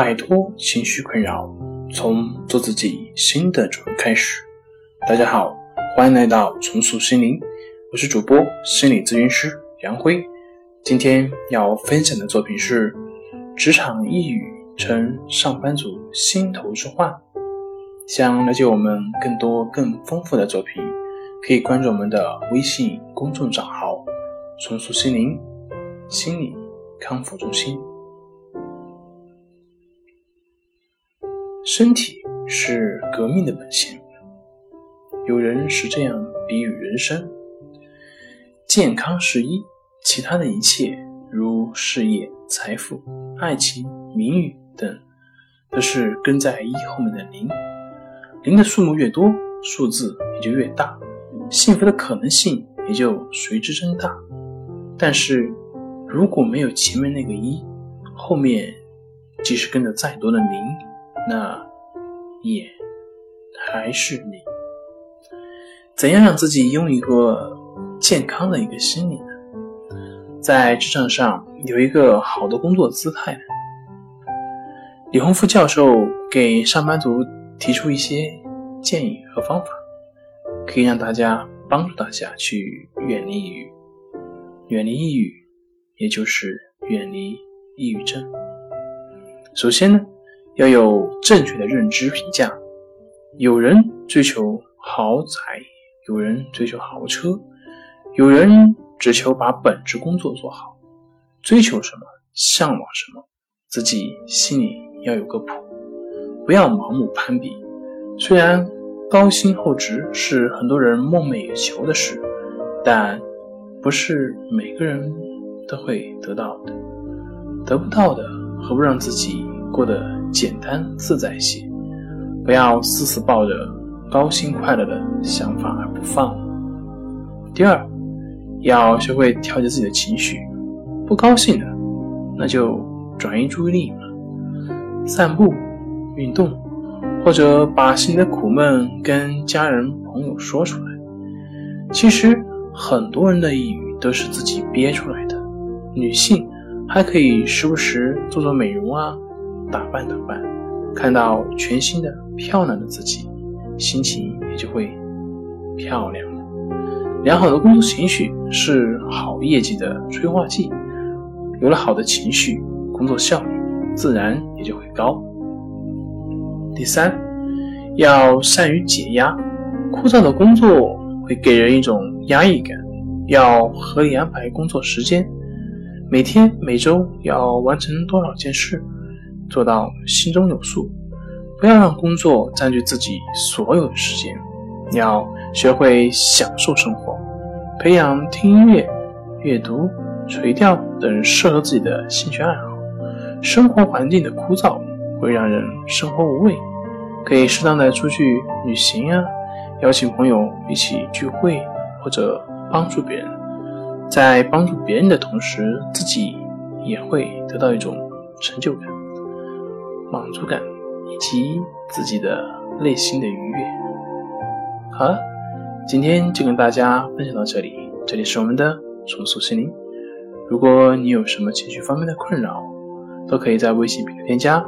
摆脱情绪困扰，从做自己新的主人开始。大家好，欢迎来到重塑心灵，我是主播心理咨询师杨辉。今天要分享的作品是《职场抑郁成上班族心头之患》。想了解我们更多更丰富的作品，可以关注我们的微信公众账号“重塑心灵心理康复中心”。身体是革命的本钱，有人是这样比喻人生：健康是一，其他的一切如事业、财富、爱情、名誉等，都是跟在一后面的零。零的数目越多，数字也就越大，幸福的可能性也就随之增大。但是，如果没有前面那个一，后面即使跟着再多的零，那也还是你。怎样让自己拥有一个健康的一个心理呢？在职场上有一个好的工作姿态呢？李洪福教授给上班族提出一些建议和方法，可以让大家帮助大家去远离抑郁。远离抑郁，也就是远离抑郁症。首先呢。要有正确的认知评价。有人追求豪宅，有人追求豪车，有人只求把本职工作做好。追求什么，向往什么，自己心里要有个谱，不要盲目攀比。虽然高薪厚职是很多人梦寐以求的事，但不是每个人都会得到的。得不到的，何不让自己过得？简单自在些，不要死死抱着高兴快乐的想法而不放。第二，要学会调节自己的情绪，不高兴的，那就转移注意力嘛，散步、运动，或者把心里的苦闷跟家人朋友说出来。其实很多人的抑郁都是自己憋出来的。女性还可以时不时做做美容啊。打扮打扮，看到全新的漂亮的自己，心情也就会漂亮了。良好的工作情绪是好业绩的催化剂，有了好的情绪，工作效率自然也就会高。第三，要善于解压，枯燥的工作会给人一种压抑感，要合理安排工作时间，每天每周要完成多少件事。做到心中有数，不要让工作占据自己所有的时间。要学会享受生活，培养听音乐、阅读、垂钓等适合自己的兴趣爱好。生活环境的枯燥会让人生活无味，可以适当的出去旅行啊，邀请朋友一起聚会，或者帮助别人。在帮助别人的同时，自己也会得到一种成就感。满足感以及自己的内心的愉悦。好了，今天就跟大家分享到这里。这里是我们的重塑心灵。如果你有什么情绪方面的困扰，都可以在微信平台添加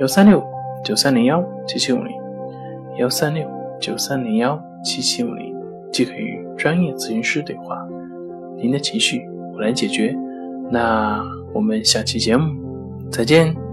幺三六九三零幺七七五零幺三六九三零幺七七五零，即可与专业咨询师对话。您的情绪我来解决。那我们下期节目再见。